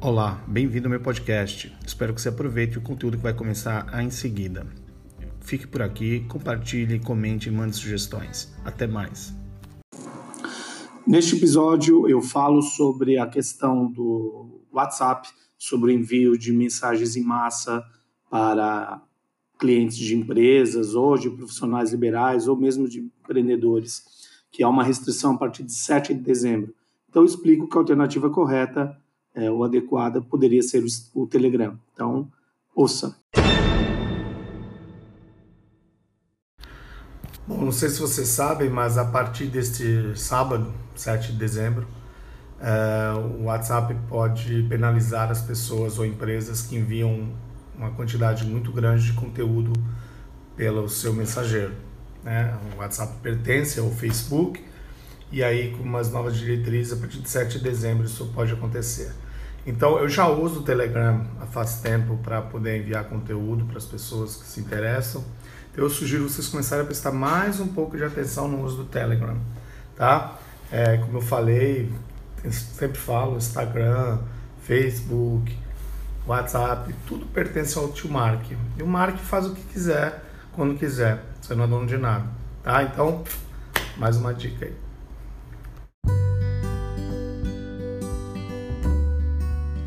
Olá, bem-vindo ao meu podcast. Espero que você aproveite o conteúdo que vai começar em seguida. Fique por aqui, compartilhe, comente e mande sugestões. Até mais. Neste episódio eu falo sobre a questão do WhatsApp, sobre o envio de mensagens em massa para clientes de empresas ou de profissionais liberais ou mesmo de empreendedores, que há uma restrição a partir de 7 de dezembro. Então eu explico que a alternativa correta é, ou adequada poderia ser o, o Telegram. Então, ouça. Bom, não sei se vocês sabem, mas a partir deste sábado, 7 de dezembro, é, o WhatsApp pode penalizar as pessoas ou empresas que enviam uma quantidade muito grande de conteúdo pelo seu mensageiro. Né? O WhatsApp pertence ao Facebook e aí com umas novas diretrizes a partir de 7 de dezembro isso pode acontecer. Então eu já uso o Telegram há faz tempo para poder enviar conteúdo para as pessoas que se interessam. Então, eu sugiro vocês começarem a prestar mais um pouco de atenção no uso do Telegram, tá? É, como eu falei, sempre falo, Instagram, Facebook, WhatsApp, tudo pertence ao tio Mark. E o Mark faz o que quiser, quando quiser. Você não é dono de nada, tá? Então, mais uma dica aí.